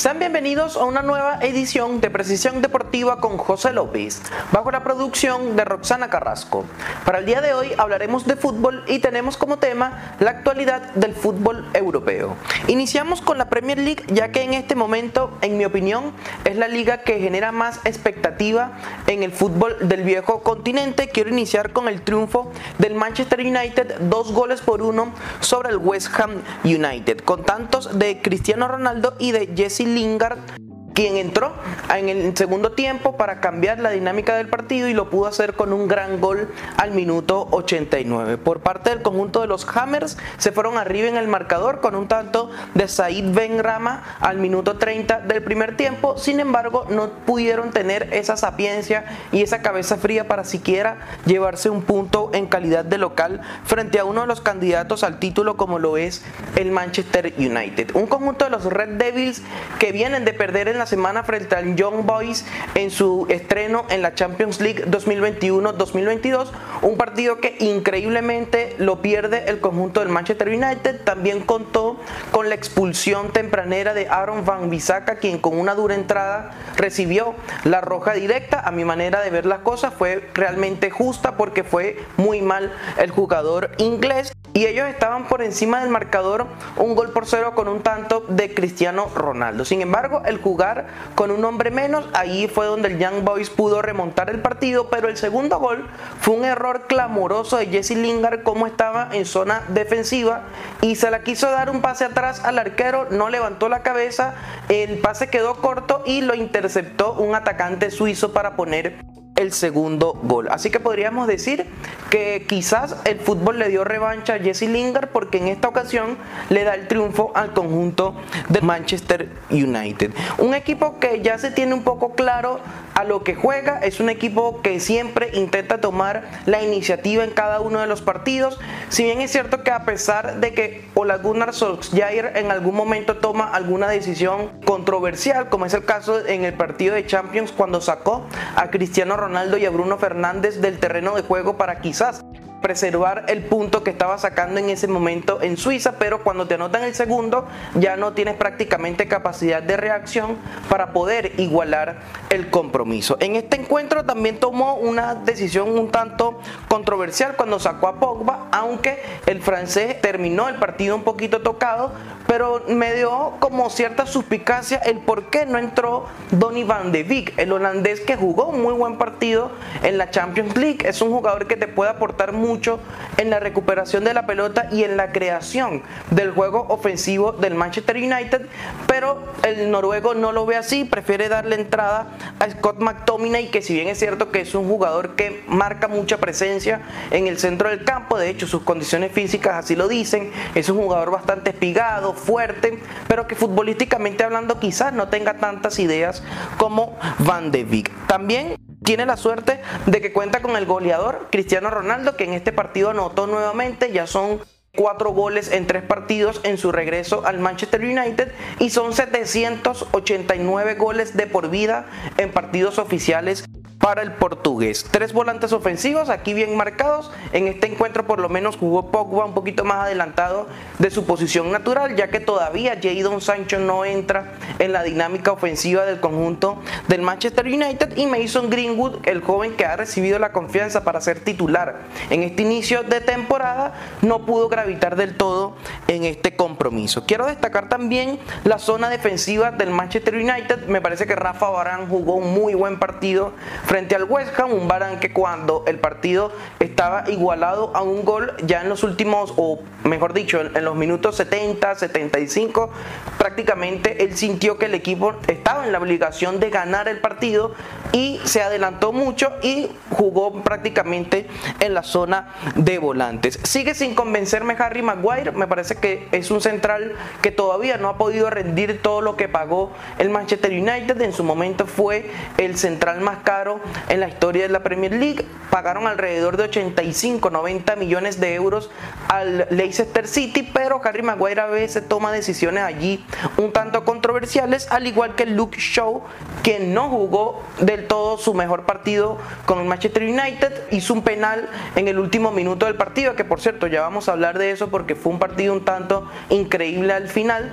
Sean bienvenidos a una nueva edición de Precisión Deportiva con José López, bajo la producción de Roxana Carrasco. Para el día de hoy hablaremos de fútbol y tenemos como tema la actualidad del fútbol europeo. Iniciamos con la Premier League ya que en este momento, en mi opinión, es la liga que genera más expectativa en el fútbol del viejo continente. Quiero iniciar con el triunfo del Manchester United, dos goles por uno sobre el West Ham United, con tantos de Cristiano Ronaldo y de Jesse Lingard quien entró en el segundo tiempo para cambiar la dinámica del partido y lo pudo hacer con un gran gol al minuto 89. Por parte del conjunto de los Hammers se fueron arriba en el marcador con un tanto de Said Ben Rama al minuto 30 del primer tiempo, sin embargo no pudieron tener esa sapiencia y esa cabeza fría para siquiera llevarse un punto en calidad de local frente a uno de los candidatos al título como lo es el Manchester United. Un conjunto de los Red Devils que vienen de perder en la semana frente al Young Boys en su estreno en la Champions League 2021-2022. Un partido que increíblemente lo pierde el conjunto del Manchester United. También contó con la expulsión tempranera de Aaron Van Bissaka, quien con una dura entrada recibió la roja directa. A mi manera de ver las cosas fue realmente justa porque fue muy mal el jugador inglés y ellos estaban por encima del marcador un gol por cero con un tanto de Cristiano Ronaldo. Sin embargo, el jugar con un hombre menos, ahí fue donde el Young Boys pudo remontar el partido, pero el segundo gol fue un error clamoroso de Jesse Lingard como estaba en zona defensiva y se la quiso dar un pase atrás al arquero, no levantó la cabeza, el pase quedó corto y lo interceptó un atacante suizo para poner el segundo gol. Así que podríamos decir que quizás el fútbol le dio revancha a Jesse Lingard porque en esta ocasión le da el triunfo al conjunto de Manchester United. Un equipo que ya se tiene un poco claro a lo que juega, es un equipo que siempre intenta tomar la iniciativa en cada uno de los partidos. Si bien es cierto que a pesar de que Ola Gunnar Solskjaer en algún momento toma alguna decisión controversial, como es el caso en el partido de Champions cuando sacó a Cristiano Ronaldo Ronaldo y a Bruno Fernández del terreno de juego para quizás preservar el punto que estaba sacando en ese momento en Suiza, pero cuando te anotan el segundo ya no tienes prácticamente capacidad de reacción para poder igualar el compromiso. En este encuentro también tomó una decisión un tanto controversial cuando sacó a Pogba, aunque el francés terminó el partido un poquito tocado, pero me dio como cierta suspicacia el por qué no entró Donny van de Beek, el holandés que jugó un muy buen partido en la Champions League. Es un jugador que te puede aportar mucho en la recuperación de la pelota y en la creación del juego ofensivo del Manchester United, pero el noruego no lo ve así, prefiere darle entrada a Scott McTominay, que si bien es cierto que es un jugador que marca mucha presencia en el centro del campo, de hecho sus condiciones físicas así lo dicen, es un jugador bastante espigado, fuerte, pero que futbolísticamente hablando quizás no tenga tantas ideas como Van de Beek. También tiene la suerte de que cuenta con el goleador Cristiano Ronaldo, que en este partido anotó nuevamente, ya son cuatro goles en tres partidos en su regreso al Manchester United y son 789 goles de por vida en partidos oficiales para el portugués. Tres volantes ofensivos aquí bien marcados. En este encuentro por lo menos jugó Pogba un poquito más adelantado de su posición natural, ya que todavía Jadon Sancho no entra en la dinámica ofensiva del conjunto del Manchester United y Mason Greenwood, el joven que ha recibido la confianza para ser titular en este inicio de temporada, no pudo gravitar del todo en este compromiso. Quiero destacar también la zona defensiva del Manchester United. Me parece que Rafa Barán jugó un muy buen partido frente al West Ham, un Barán que cuando el partido estaba igualado a un gol, ya en los últimos, o mejor dicho, en, los minutos 70, 75, prácticamente él sintió que el equipo estaba en la obligación de ganar el partido y se adelantó mucho y jugó prácticamente en la zona de volantes. Sigue sin convencerme Harry Maguire, me parece que es un central que todavía no ha podido rendir todo lo que pagó el Manchester United, en su momento fue el central más caro en la historia de la Premier League. Pagaron alrededor de 85, 90 millones de euros al Leicester City, pero Harry Maguire a veces toma decisiones allí un tanto controversiales, al igual que Luke Shaw, que no jugó del todo su mejor partido con el Manchester United, hizo un penal en el último minuto del partido, que por cierto ya vamos a hablar de eso porque fue un partido un tanto increíble al final,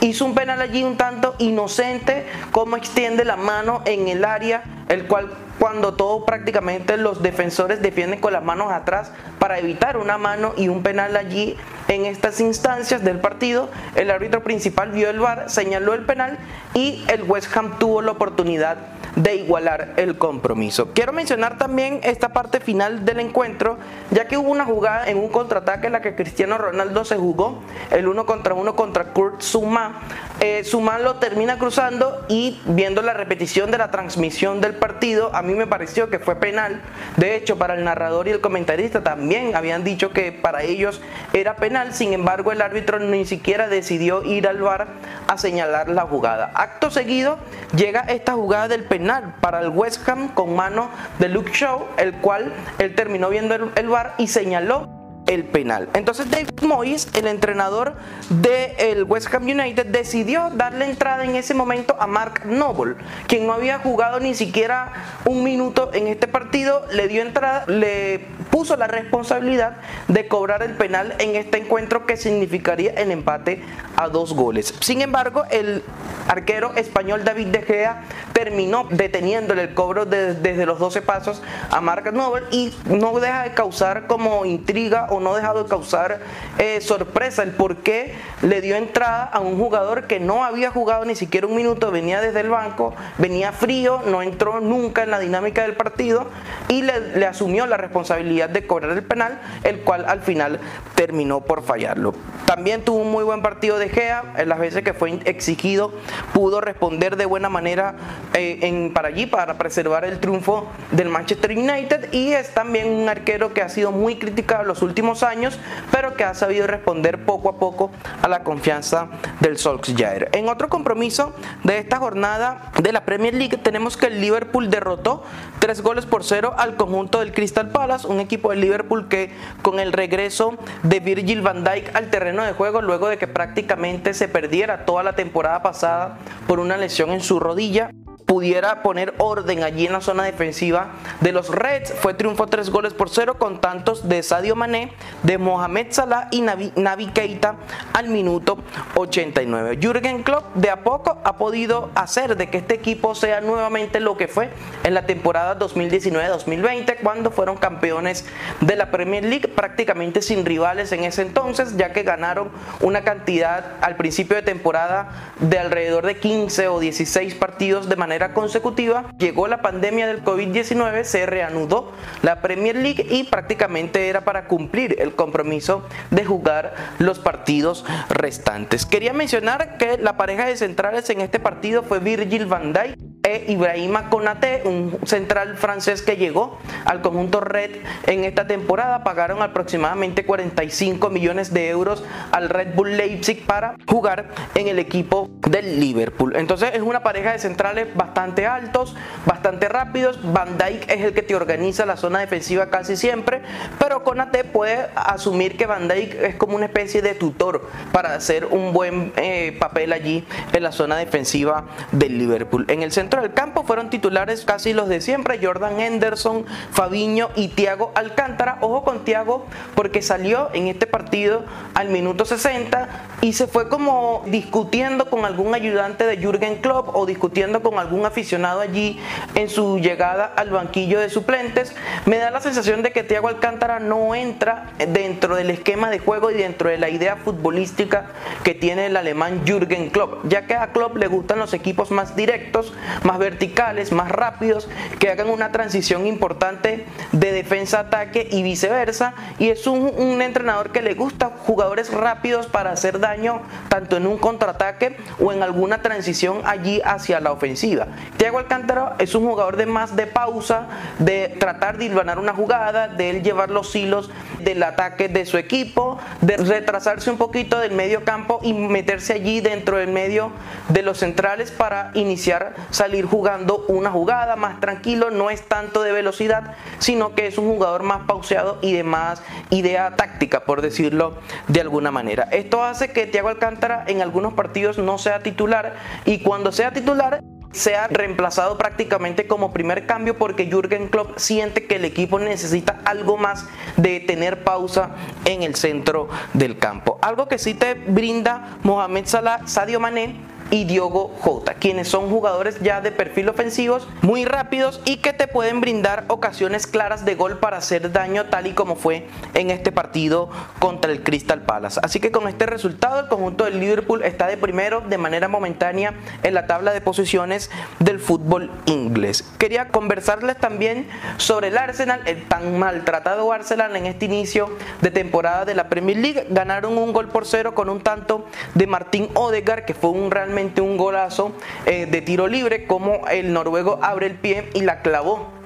hizo un penal allí un tanto inocente, como extiende la mano en el área, el cual cuando todo prácticamente los defensores defienden con las manos atrás para evitar una mano y un penal allí en estas instancias del partido. El árbitro principal vio el VAR, señaló el penal y el West Ham tuvo la oportunidad de igualar el compromiso. Quiero mencionar también esta parte final del encuentro, ya que hubo una jugada en un contraataque en la que Cristiano Ronaldo se jugó el uno contra uno contra Kurt Zuma. Eh, lo termina cruzando y viendo la repetición de la transmisión del partido, a mí me pareció que fue penal. De hecho, para el narrador y el comentarista también habían dicho que para ellos era penal, sin embargo el árbitro ni siquiera decidió ir al bar a señalar la jugada. Acto seguido llega esta jugada del penal para el West Ham con mano de Luke Shaw, el cual él terminó viendo el, bar y señaló el penal. Entonces David Moyes, el entrenador del West Ham United, decidió darle entrada en ese momento a Mark Noble, quien no había jugado ni siquiera un minuto en este partido, le dio entrada, le puso la responsabilidad de cobrar el penal en este encuentro que significaría el empate a dos goles. Sin embargo, el arquero español David De Gea terminó deteniéndole el cobro desde los 12 pasos a Mark Noble y no deja de causar como intriga o no ha dejado de causar eh, sorpresa el por qué le dio entrada a un jugador que no había jugado ni siquiera un minuto, venía desde el banco, venía frío, no entró nunca en la dinámica del partido y le, asumió la responsabilidad de cobrar el penal, el cual al final terminó por fallarlo. También tuvo un muy buen partido de Gea, en las veces que fue exigido pudo responder de buena manera eh, en, para allí, para preservar el triunfo del Manchester United y es también un arquero que ha sido muy criticado los últimos años, pero que ha sabido responder poco a poco a la confianza del Solskjaer. En otro compromiso de esta jornada de la Premier League tenemos que el Liverpool derrotó tres goles por cero al conjunto del Crystal Palace, un equipo de Liverpool que con el regreso de Virgil van Dijk al terreno de juego luego de que prácticamente se perdiera toda la temporada pasada por una lesión en su rodilla pudiera poner orden allí en la zona defensiva de los Reds. Fue triunfo tres goles por cero con tantos de Sadio Mané, de Mohamed Salah y Navi, Keita al minuto 89. Jürgen Klopp de a poco ha podido hacer de que este equipo sea nuevamente lo que fue en la temporada 2019-2020 cuando fueron campeones de la Premier League prácticamente sin rivales en ese entonces ya que ganaron una cantidad al principio de temporada de alrededor de 15 o 16 partidos de manera consecutiva, llegó la pandemia del COVID-19, se reanudó la Premier League y prácticamente era para cumplir el compromiso de jugar los partidos restantes. Quería mencionar que la pareja de centrales en este partido fue Virgil van Dijk e Ibrahima Konate, un central francés que llegó al conjunto Red en esta temporada. Pagaron aproximadamente 45 millones de euros al Red Bull Leipzig para jugar en el equipo del Liverpool. Entonces es una pareja de centrales bastante altos, bastante rápidos. Van Dijk es el que te organiza la zona defensiva casi siempre, pero Konate puede asumir que Van Dijk es como una especie de tutor para hacer un buen eh, papel allí en la zona defensiva del Liverpool. En el centro del campo fueron titulares casi los de siempre, Jordan Henderson, Fabiño y Thiago Alcántara. Ojo con Thiago porque salió en este partido al minuto 60 y se fue como discutiendo con algún ayudante de Jürgen Klopp o discutiendo con algún aficionado allí en su llegada al banquillo de suplentes. Me da la sensación de que Thiago Alcántara no entra dentro del esquema de juego y dentro de la idea futbolística que tiene el alemán Jürgen Klopp, ya que a Klopp le gustan los equipos más directos, más verticales, más rápidos, que hagan una transición importante de defensa-ataque y viceversa. Y es un, entrenador que le gusta jugadores rápidos para hacer daño tanto en un contraataque o en alguna transición allí hacia la ofensiva. Thiago Alcántara es un jugador de más de pausa, de tratar de hilvanar una jugada, de él llevar los hilos del ataque de su equipo, de retrasarse un poquito del medio campo y meterse allí dentro del medio de los centrales para iniciar salir ir jugando una jugada más tranquilo, no es tanto de velocidad, sino que es un jugador más pauseado y de más idea táctica, por decirlo de alguna manera. Esto hace que Thiago Alcántara en algunos partidos no sea titular y cuando sea titular se ha reemplazado prácticamente como primer cambio porque Jürgen Klopp siente que el equipo necesita algo más de tener pausa en el centro del campo. Algo que sí te brinda Mohamed Salah, Sadio Mané y Diogo Jota, quienes son jugadores ya de perfil ofensivos muy rápidos y que te pueden brindar ocasiones claras de gol para hacer daño tal y como fue en este partido contra el Crystal Palace. Así que con este resultado el conjunto del Liverpool está de primero de manera momentánea en la tabla de posiciones del fútbol inglés. Quería conversarles también sobre el Arsenal, el tan maltratado Arsenal en este inicio de temporada de la Premier League. Ganaron un gol por cero con un tanto de Martín Odegaard que fue un realmente un golazo eh, de tiro libre como el noruego abre el pie y la clavó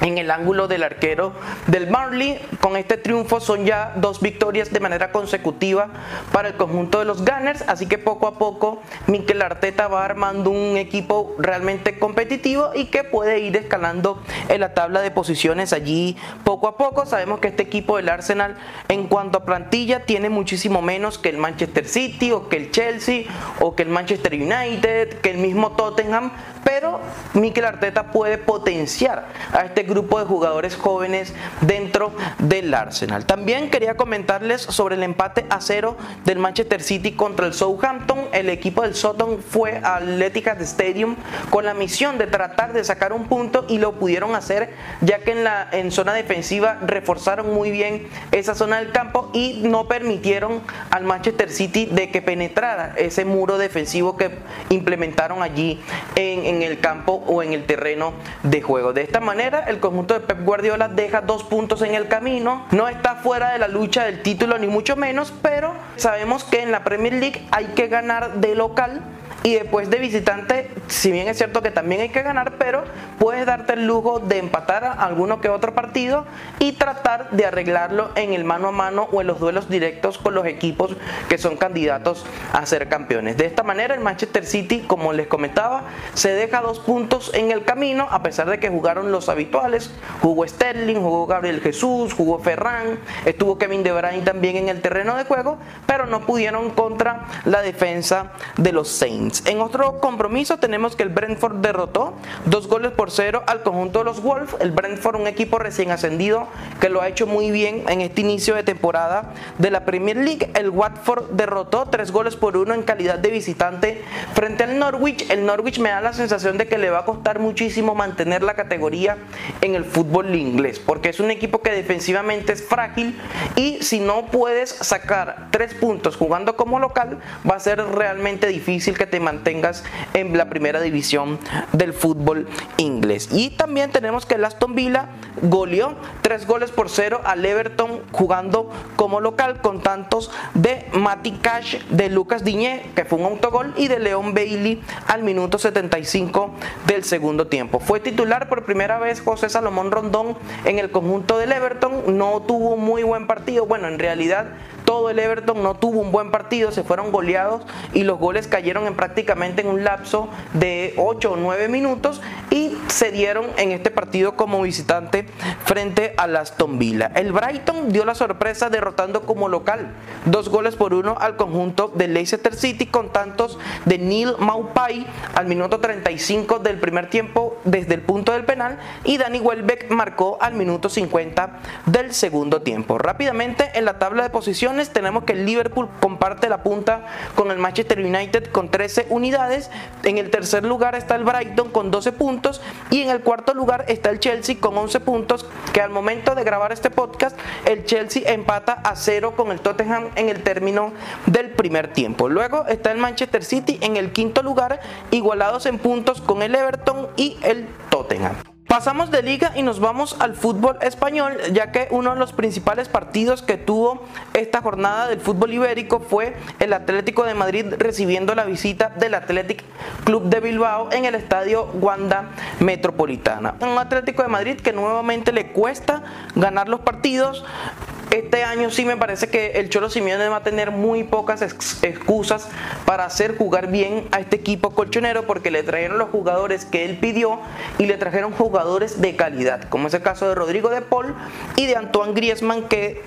en el ángulo del arquero del Marley. Con este triunfo son ya dos victorias de manera consecutiva para el conjunto de los Gunners, así que poco a poco Mikel Arteta va armando un equipo realmente competitivo y que puede ir escalando en la tabla de posiciones allí poco a poco. Sabemos que este equipo del Arsenal en cuanto a plantilla tiene muchísimo menos que el Manchester City o que el Chelsea o que el Manchester United, que el mismo Tottenham, pero Mikel Arteta puede potenciar a este grupo de jugadores jóvenes dentro del Arsenal. También quería comentarles sobre el empate a cero del Manchester City contra el Southampton. El equipo del Southampton fue al Etihad Stadium con la misión de tratar de sacar un punto y lo pudieron hacer ya que en la en zona defensiva reforzaron muy bien esa zona del campo y no permitieron al Manchester City de que penetrara ese muro defensivo que implementaron allí en, en el campo o en el terreno de juego. De esta manera el conjunto de Pep Guardiola deja dos puntos en el camino. No está fuera de la lucha del título ni mucho menos, pero sabemos que en la Premier League hay que ganar de local y después de visitante, si bien es cierto que también hay que ganar, pero puedes darte el lujo de empatar a alguno que otro partido y tratar de arreglarlo en el mano a mano o en los duelos directos con los equipos que son candidatos a ser campeones. De esta manera el Manchester City, como les comentaba, se deja dos puntos en el camino a pesar de que jugaron los habituales. Jugó Sterling, jugó Gabriel Jesús, jugó Ferran, estuvo Kevin De Bruyne también en el terreno de juego, pero no pudieron contra la defensa de los Saints. En otro compromiso tenemos que el Brentford derrotó dos goles por cero al conjunto de los Wolves. El Brentford, un equipo recién ascendido que lo ha hecho muy bien en este inicio de temporada de la Premier League. El Watford derrotó tres goles por uno en calidad de visitante frente al Norwich. El Norwich me da la sensación de que le va a costar muchísimo mantener la categoría en el fútbol inglés, porque es un equipo que defensivamente es frágil y si no puedes sacar tres puntos jugando como local, va a ser realmente difícil que te mantengas en la primera división del fútbol inglés. Y también tenemos que el Aston Villa goleó tres goles por cero al Everton jugando como local con tantos de Mati Cash, de Lucas Diñé, que fue un autogol, y de León Bailey al minuto 75 del segundo tiempo. Fue titular por primera vez José Salomón Rondón en el conjunto del Everton, no tuvo muy buen partido, bueno, en realidad todo el Everton no tuvo un buen partido, se fueron goleados y los goles cayeron en prácticamente en un lapso de 8 o 9 minutos y se dieron en este partido como visitante frente a Aston Villa. El Brighton dio la sorpresa derrotando como local dos goles por uno al conjunto de Leicester City con tantos de Neil Maupay al minuto 35 del primer tiempo desde el punto del penal y Danny Welbeck marcó al minuto 50 del segundo tiempo. Rápidamente en la tabla de posiciones tenemos que el Liverpool comparte la punta con el Manchester United con 13 unidades. En el tercer lugar está el Brighton con 12 puntos y en el cuarto lugar está el Chelsea con 11 puntos que al momento de grabar este podcast el Chelsea empata a cero con el Tottenham en el término del primer tiempo. Luego está el Manchester City en el quinto lugar igualados en puntos con el Everton y el Tottenham. Pasamos de liga y nos vamos al fútbol español, ya que uno de los principales partidos que tuvo esta jornada del fútbol ibérico fue el Atlético de Madrid recibiendo la visita del Athletic Club de Bilbao en el estadio Wanda Metropolitana. Un Atlético de Madrid que nuevamente le cuesta ganar los partidos este año sí me parece que el Cholo Simeone va a tener muy pocas excusas para hacer jugar bien a este equipo colchonero porque le trajeron los jugadores que él pidió y le trajeron jugadores de calidad, como es el caso de Rodrigo de Paul y de Antoine Griezmann que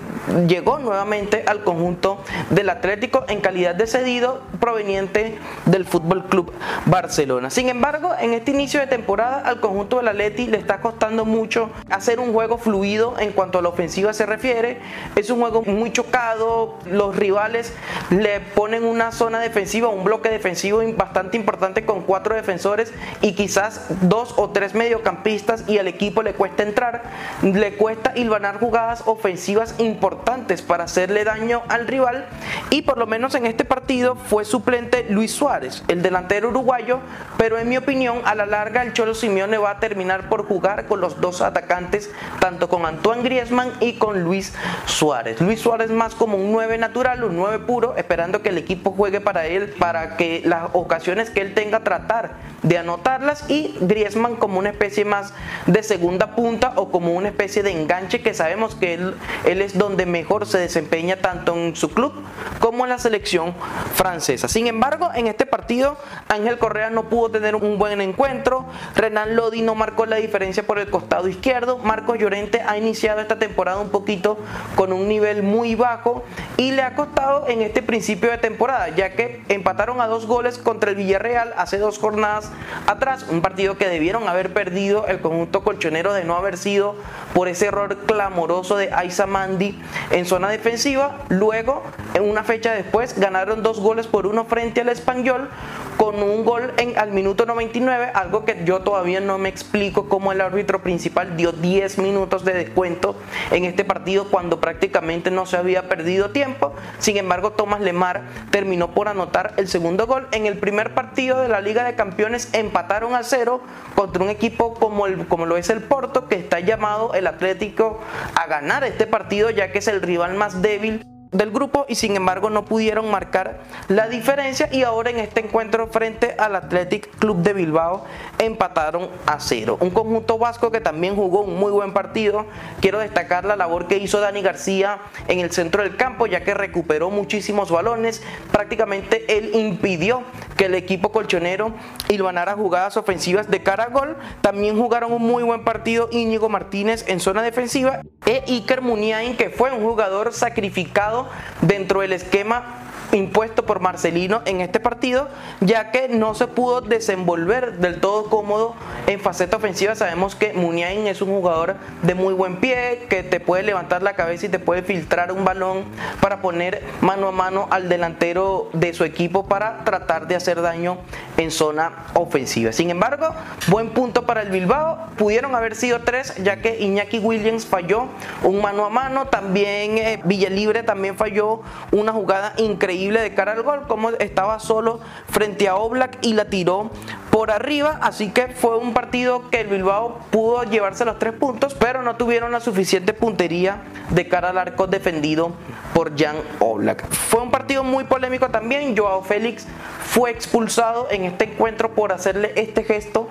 llegó nuevamente al conjunto del Atlético en calidad de cedido proveniente del Fútbol Club Barcelona. Sin embargo, en este inicio de temporada al conjunto del Atleti le está costando mucho hacer un juego fluido en cuanto a la ofensiva se refiere. Es un juego muy chocado, los rivales le ponen una zona defensiva, un bloque defensivo bastante importante con cuatro defensores y quizás dos o tres mediocampistas y al equipo le cuesta entrar, le cuesta hilvanar jugadas ofensivas importantes para hacerle daño al rival y por lo menos en este partido fue suplente Luis Suárez, el delantero uruguayo, pero en mi opinión a la larga el Cholo Simeone va a terminar por jugar con los dos atacantes, tanto con Antoine Griezmann y con Luis Suárez. Luis Suárez más como un 9 natural, un 9 puro, esperando que el equipo juegue para él, para que las ocasiones que él tenga tratar de anotarlas y Griezmann como una especie más de segunda punta o como una especie de enganche que sabemos que él, él es donde mejor se desempeña tanto en su club como en la selección francesa. Sin embargo, en este partido Ángel Correa no pudo tener un buen encuentro, Renan Lodi no marcó la diferencia por el costado izquierdo, Marcos Llorente ha iniciado esta temporada un poquito con un nivel muy bajo y le ha costado en este principio de temporada, ya que empataron a dos goles contra el Villarreal hace dos jornadas atrás, un partido que debieron haber perdido el conjunto colchonero de no haber sido por ese error clamoroso de Aiza Mandi en zona defensiva. Luego, en una fecha después, ganaron dos goles por uno frente al Español con un gol en, al minuto 99, algo que yo todavía no me explico cómo el árbitro principal dio 10 minutos de descuento en este partido cuando prácticamente no se había perdido tiempo. Sin embargo, Tomás Lemar terminó por anotar el segundo gol. En el primer partido de la Liga de Campeones empataron a cero contra un equipo como, el, como lo es el Porto, que está llamado el Atlético a ganar este partido ya que es el rival más débil del grupo y sin embargo no pudieron marcar la diferencia y ahora en este encuentro frente al Athletic Club de Bilbao empataron a cero. Un conjunto vasco que también jugó un muy buen partido. Quiero destacar la labor que hizo Dani García en el centro del campo ya que recuperó muchísimos balones. Prácticamente él impidió que el equipo colchonero hilvanara jugadas ofensivas de cara a gol. También jugaron un muy buen partido Íñigo Martínez en zona defensiva e Iker Muniain que fue un jugador sacrificado dentro del esquema impuesto por Marcelino en este partido, ya que no se pudo desenvolver del todo cómodo en faceta ofensiva. Sabemos que Muniain es un jugador de muy buen pie, que te puede levantar la cabeza y te puede filtrar un balón para poner mano a mano al delantero de su equipo para tratar de hacer daño en zona ofensiva. Sin embargo, buen punto para el Bilbao. Pudieron haber sido tres, ya que Iñaki Williams falló un mano a mano. También eh, Villalibre también falló una jugada increíble de cara al gol, como estaba solo frente a Oblak y la tiró por arriba, así que fue un partido que el Bilbao pudo llevarse los tres puntos, pero no tuvieron la suficiente puntería de cara al arco defendido por Jan Oblak. Fue un partido muy polémico también, Joao Félix fue expulsado en este encuentro por hacerle este gesto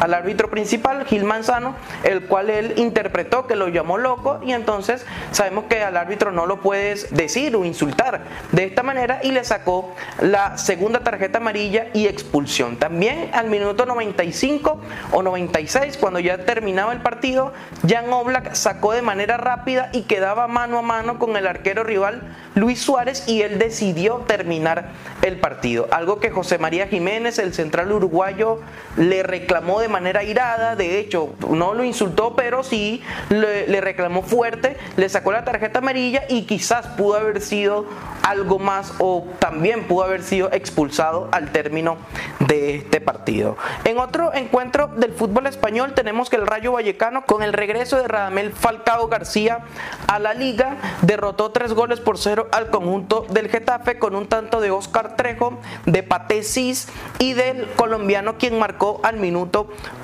al árbitro principal, Gil Manzano, el cual él interpretó que lo llamó loco y entonces sabemos que al árbitro no lo puedes decir o insultar de esta manera y le sacó la segunda tarjeta amarilla y expulsión. También al minuto 95 o 96, cuando ya terminaba el partido, Jan Oblak sacó de manera rápida y quedaba mano a mano con el arquero rival Luis Suárez y él decidió terminar el partido. Algo que José María Jiménez, el central uruguayo, le reclamó de manera irada. De hecho, no lo insultó, pero sí le, reclamó fuerte, le sacó la tarjeta amarilla y quizás pudo haber sido algo más o también pudo haber sido expulsado al término de este partido. En otro encuentro del fútbol español tenemos que el Rayo Vallecano con el regreso de Radamel Falcao García a la liga derrotó tres goles por cero al conjunto del Getafe con un tanto de Oscar Trejo, de Patesis y del colombiano quien marcó al minuto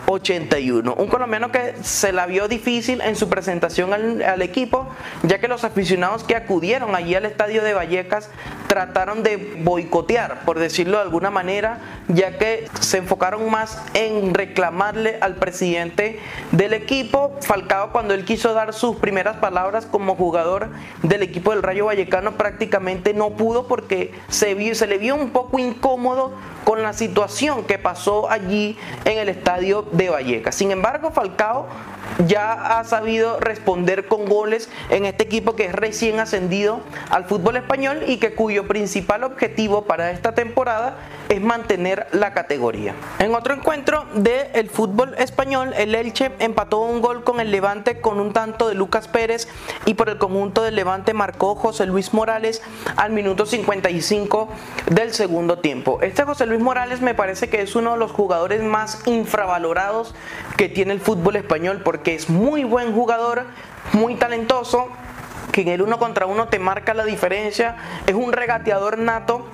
81. Un colombiano que se la vio difícil en su presentación al, equipo ya que los aficionados que acudieron allí al estadio de Vallecas Vallecas trataron de boicotear, por decirlo de alguna manera, ya que se enfocaron más en reclamarle al presidente del equipo, Falcao cuando él quiso dar sus primeras palabras como jugador del equipo del Rayo Vallecano prácticamente no pudo porque se, vio, se le vio un poco incómodo con la situación que pasó allí en el estadio de Vallecas. Sin embargo, Falcao ya ha sabido responder con goles en este equipo que es recién ascendido al fútbol español y que cuyo principal objetivo para esta temporada es mantener la categoría. En otro encuentro del fútbol español, el Elche empató un gol con el Levante con un tanto de Lucas Pérez y por el conjunto del Levante marcó José Luis Morales al minuto 55 del segundo tiempo. Este José Luis Morales me parece que es uno de los jugadores más infravalorados que tiene el fútbol español porque es muy buen jugador, muy talentoso, que en el uno contra uno te marca la diferencia, es un regateador nato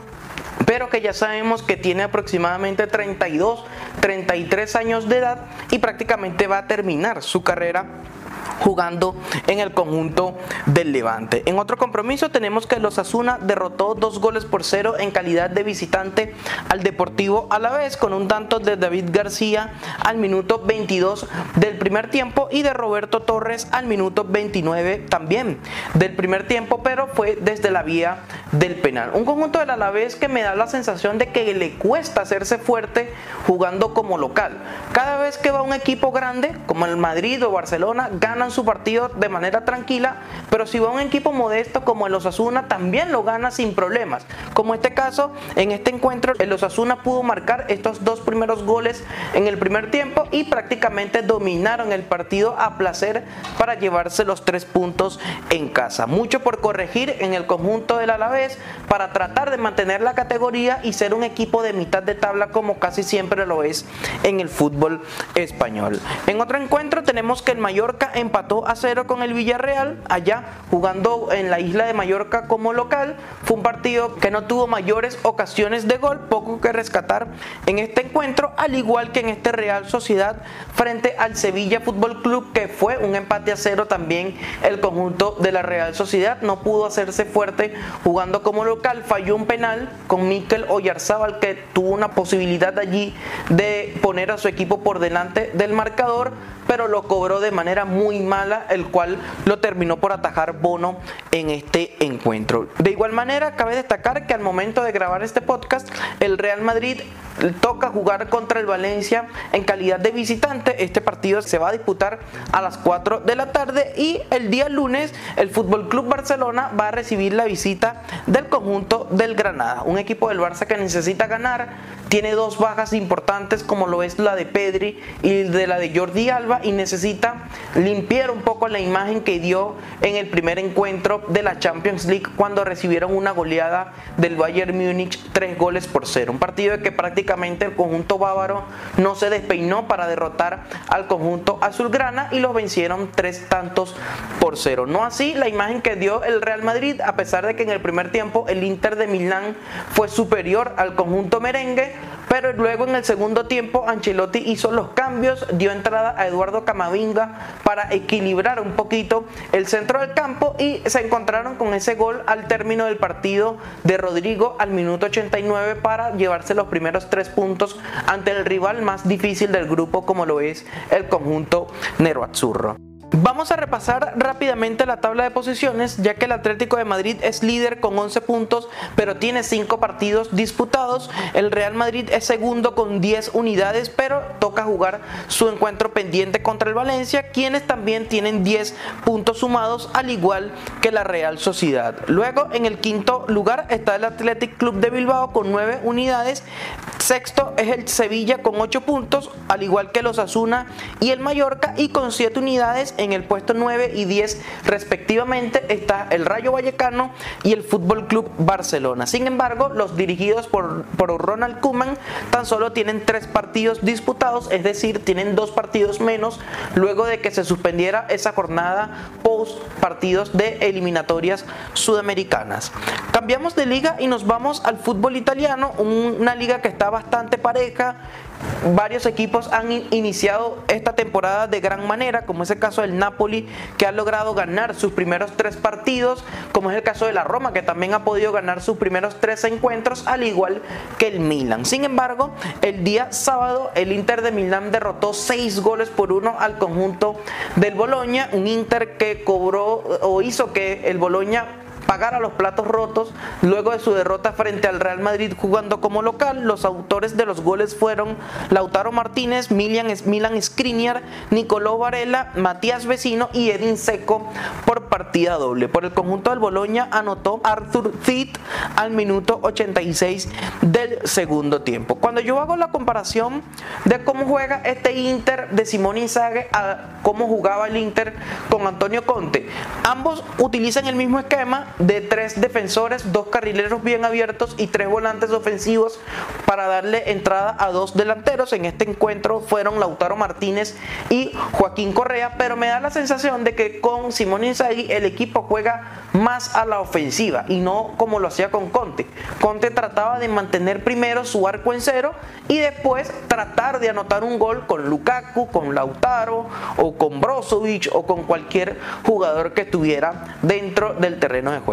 pero que ya sabemos que tiene aproximadamente 32, 33 años de edad y prácticamente va a terminar su carrera jugando en el conjunto del Levante. En otro compromiso tenemos que los Asuna derrotó dos goles por cero en calidad de visitante al Deportivo a la vez con un tanto de David García al minuto 22 del primer tiempo y de Roberto Torres al minuto 29 también del primer tiempo, pero fue desde la vía del penal. Un conjunto del Alavés que me da la sensación de que le cuesta hacerse fuerte jugando como local. Cada vez que va un equipo grande, como el Madrid o Barcelona, ganan su partido de manera tranquila, pero si va un equipo modesto como el Osasuna, también lo gana sin problemas. Como este caso, en este encuentro, el Osasuna pudo marcar estos dos primeros goles en el primer tiempo y prácticamente dominaron el partido a placer para llevarse los tres puntos en casa. Mucho por corregir en el conjunto del Alavés para tratar de mantener la categoría y ser un equipo de mitad de tabla como casi siempre lo es en el fútbol español. En otro encuentro tenemos que el Mallorca empató a cero con el Villarreal, allá jugando en la isla de Mallorca como local. Fue un partido que no tuvo mayores ocasiones de gol, poco que rescatar en este encuentro, al igual que en este Real Sociedad frente al Sevilla Fútbol Club, que fue un empate a cero también el conjunto de la Real Sociedad. No pudo hacerse fuerte jugando como local, falló un penal con Mikel Oyarzábal, que tuvo una posibilidad allí de poner a su equipo por delante del marcador, pero lo cobró de manera muy mala, el cual lo terminó por atajar Bono en este encuentro. De igual manera, cabe destacar que al momento de grabar este podcast, el Real Madrid toca jugar contra el Valencia en calidad de visitante. Este partido se va a disputar a las 4 de la tarde y el día lunes el Fútbol Club Barcelona va a recibir la visita del conjunto del Granada, un equipo del Barça que necesita ganar tiene dos bajas importantes como lo es la de Pedri y de la de Jordi Alba y necesita limpiar un poco la imagen que dio en el primer encuentro de la Champions League cuando recibieron una goleada del Bayern Múnich tres goles por cero. Un partido que prácticamente el conjunto bávaro no se despeinó para derrotar al conjunto azulgrana y lo vencieron tres tantos por cero. No así la imagen que dio el Real Madrid a pesar de que en el primer tiempo el Inter de Milán fue superior al conjunto merengue pero luego en el segundo tiempo Ancelotti hizo los cambios, dio entrada a Eduardo Camavinga para equilibrar un poquito el centro del campo y se encontraron con ese gol al término del partido de Rodrigo al minuto 89 para llevarse los primeros tres puntos ante el rival más difícil del grupo como lo es el conjunto Nero Azzurro. Vamos a repasar rápidamente la tabla de posiciones, ya que el Atlético de Madrid es líder con 11 puntos, pero tiene 5 partidos disputados. El Real Madrid es segundo con 10 unidades, pero toca jugar su encuentro pendiente contra el Valencia, quienes también tienen 10 puntos sumados, al igual que la Real Sociedad. Luego, en el quinto lugar está el Athletic Club de Bilbao con 9 unidades. Sexto es el Sevilla con 8 puntos, al igual que los Asuna y el Mallorca, y con 7 unidades en el puesto 9 y 10 respectivamente está el Rayo Vallecano y el Fútbol Club Barcelona. Sin embargo, los dirigidos por, Ronald Koeman tan solo tienen tres partidos disputados, es decir, tienen dos partidos menos luego de que se suspendiera esa jornada post partidos de eliminatorias sudamericanas. Cambiamos de liga y nos vamos al fútbol italiano, una liga que está bastante pareja varios equipos han iniciado esta temporada de gran manera, como es el caso del Napoli, que ha logrado ganar sus primeros tres partidos, como es el caso de la Roma, que también ha podido ganar sus primeros tres encuentros, al igual que el Milan. Sin embargo, el día sábado, el Inter de Milán derrotó seis goles por uno al conjunto del Boloña, un Inter que cobró o hizo que el Boloña pagar a los platos rotos luego de su derrota frente al Real Madrid jugando como local. Los autores de los goles fueron Lautaro Martínez, Milan, Milan Skriniar, Nicolò Varela, Matías Vecino y Edin Seco por partida doble. Por el conjunto del Boloña anotó Arthur Thit al minuto 86 del segundo tiempo. Cuando yo hago la comparación de cómo juega este Inter de Simón Inzaghi a cómo jugaba el Inter con Antonio Conte, ambos utilizan el mismo esquema de tres defensores, dos carrileros bien abiertos y tres volantes ofensivos para darle entrada a dos delanteros. En este encuentro fueron Lautaro Martínez y Joaquín Correa, pero me da la sensación de que con Simón Inzaghi el equipo juega más a la ofensiva y no como lo hacía con Conte. Conte trataba de mantener primero su arco en cero y después tratar de anotar un gol con Lukaku, con Lautaro o con Brozovic o con cualquier jugador que estuviera dentro del terreno de juego.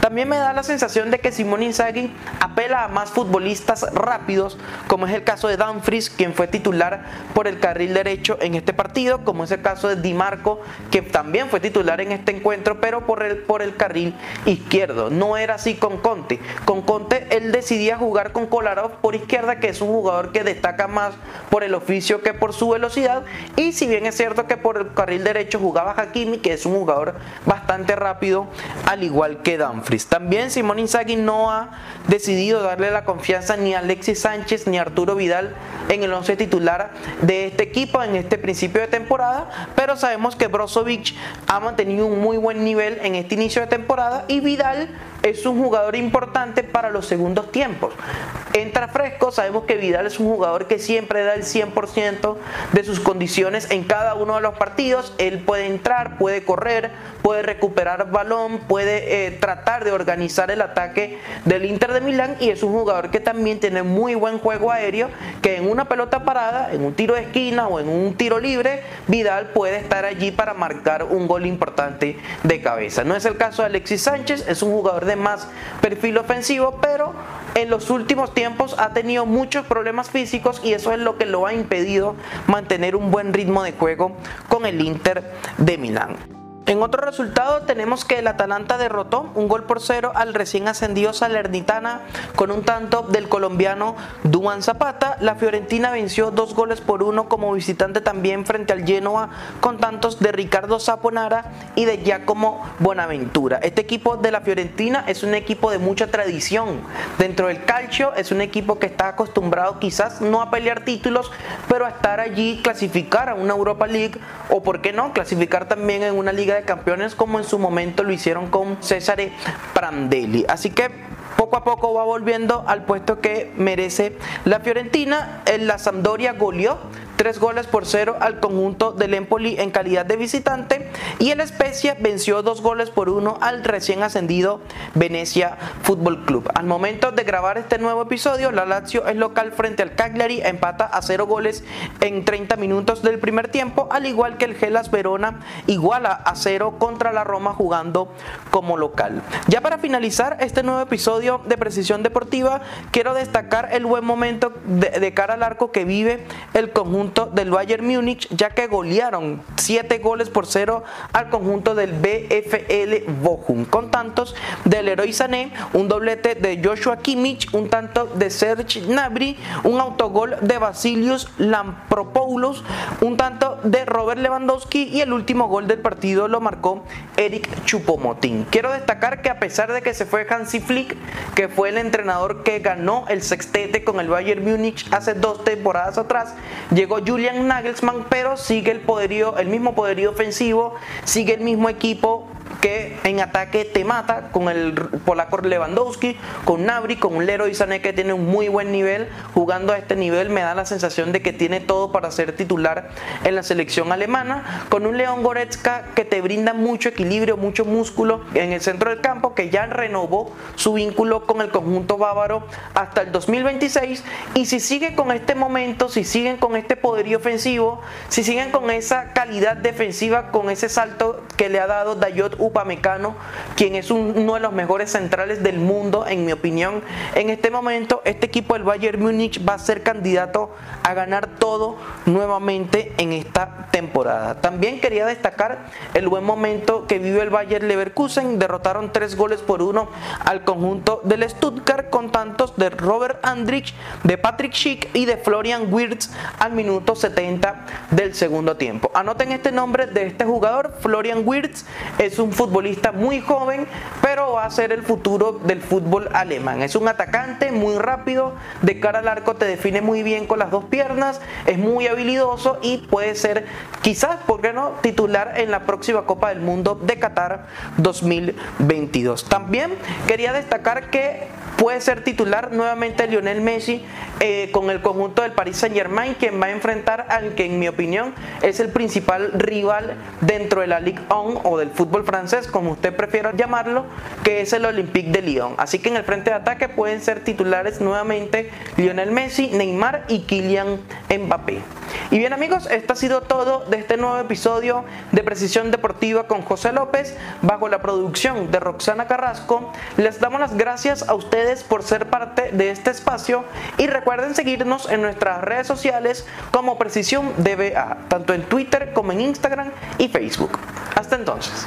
También me da la sensación de que Simón Inzaghi apela a más futbolistas rápidos, como es el caso de Dumfries, quien fue titular por el carril derecho en este partido, como es el caso de Di Marco, que también fue titular en este encuentro, pero por el, por el carril izquierdo. No era así con Conte. Con Conte él decidía jugar con Kolarov por izquierda, que es un jugador que destaca más por el oficio que por su velocidad. Y si bien es cierto que por el carril derecho jugaba Hakimi, que es un jugador bastante rápido, al igual que Dumfries. También Simón Inzaghi no ha decidido darle la confianza ni a Alexis Sánchez ni a Arturo Vidal en el once titular de este equipo en este principio de temporada, pero sabemos que Brozovic ha mantenido un muy buen nivel en este inicio de temporada y Vidal es un jugador importante para los segundos tiempos. Entra fresco, sabemos que Vidal es un jugador que siempre da el 100% de sus condiciones en cada uno de los partidos. Él puede entrar, puede correr, puede recuperar balón, puede eh, tratar de organizar el ataque del Inter de Milán y es un jugador que también tiene muy buen juego aéreo, que en una pelota parada, en un tiro de esquina o en un tiro libre, Vidal puede estar allí para marcar un gol importante de cabeza. No es el caso de Alexis Sánchez, es un jugador de más perfil ofensivo, pero en los últimos tiempos ha tenido muchos problemas físicos y eso es lo que lo ha impedido mantener un buen ritmo de juego con el Inter de Milán. En otro resultado tenemos que el Atalanta derrotó un gol por cero al recién ascendido Salernitana con un tanto del colombiano Duan Zapata. La Fiorentina venció dos goles por uno como visitante también frente al Genoa con tantos de Ricardo Zaponara y de Giacomo Bonaventura. Este equipo de la Fiorentina es un equipo de mucha tradición dentro del calcio, es un equipo que está acostumbrado quizás no a pelear títulos, pero a estar allí, clasificar a una Europa League o por qué no, clasificar también en una liga de Campeones como en su momento lo hicieron con Cesare Prandelli. Así que poco a poco va volviendo al puesto que merece la Fiorentina. En la Sampdoria goleó tres goles por cero al conjunto del Empoli en calidad de visitante y el Spezia venció dos goles por uno al recién ascendido Venecia Fútbol Club. Al momento de grabar este nuevo episodio, la Lazio es local frente al Cagliari, empata a cero goles en 30 minutos del primer tiempo, al igual que el Gelas Verona iguala a cero contra la Roma jugando como local. Ya para finalizar este nuevo episodio de Precisión Deportiva, quiero destacar el buen momento de, de cara al arco que vive el conjunto del Bayern Múnich, ya que golearon 7 goles por 0 al conjunto del BFL Bochum, con tantos del Leroy Sané, un doblete de Joshua Kimmich, un tanto de Serge Gnabry, un autogol de Basilius Lampropoulos, un tanto de Robert Lewandowski y el último gol del partido lo marcó Eric Chupomotín. Quiero destacar que a pesar de que se fue Hansi Flick, que fue el entrenador que ganó el sextete con el Bayern Múnich hace dos temporadas atrás, llegó Julian Nagelsmann, pero sigue el poderío, el mismo poderío ofensivo, sigue el mismo equipo que en ataque te mata con el polaco Lewandowski, con Nabri, con un Leroy Sané que tiene un muy buen nivel. Jugando a este nivel me da la sensación de que tiene todo para ser titular en la selección alemana, con un León Goretzka que te brinda mucho equilibrio, mucho músculo en el centro del campo, que ya renovó su vínculo con el conjunto bávaro hasta el 2026 y si sigue con este momento, si siguen con este poderío ofensivo, si siguen con esa calidad defensiva, con ese salto que le ha dado Dayot Upamecano, quien es uno de los mejores centrales del mundo, en mi opinión. En este momento, este equipo del Bayern Múnich va a ser candidato a ganar todo nuevamente en esta temporada. También quería destacar el buen momento que vive el Bayern Leverkusen. Derrotaron tres goles por uno al conjunto del Stuttgart con tantos de Robert Andrich, de Patrick Schick y de Florian Wirtz al minuto 70 del segundo tiempo. Anoten este nombre de este jugador, Florian Wirtz, es un futbolista muy joven, pero va a ser el futuro del fútbol alemán. Es un atacante muy rápido, de cara al arco te define muy bien con las dos piernas, es muy habilidoso y puede ser quizás, ¿por qué no?, titular en la próxima Copa del Mundo de Qatar 2022. También quería destacar que puede ser titular nuevamente Lionel Messi eh, con el conjunto del Paris Saint Germain, quien va a enfrentar al que en mi opinión es el principal rival dentro de la Ligue 1 o del fútbol como usted prefiera llamarlo, que es el Olympique de Lyon. Así que en el frente de ataque pueden ser titulares nuevamente Lionel Messi, Neymar y Kylian Mbappé. Y bien amigos, esto ha sido todo de este nuevo episodio de Precisión Deportiva con José López bajo la producción de Roxana Carrasco. Les damos las gracias a ustedes por ser parte de este espacio y recuerden seguirnos en nuestras redes sociales como Precisión DBA, tanto en Twitter como en Instagram y Facebook. Hasta entonces.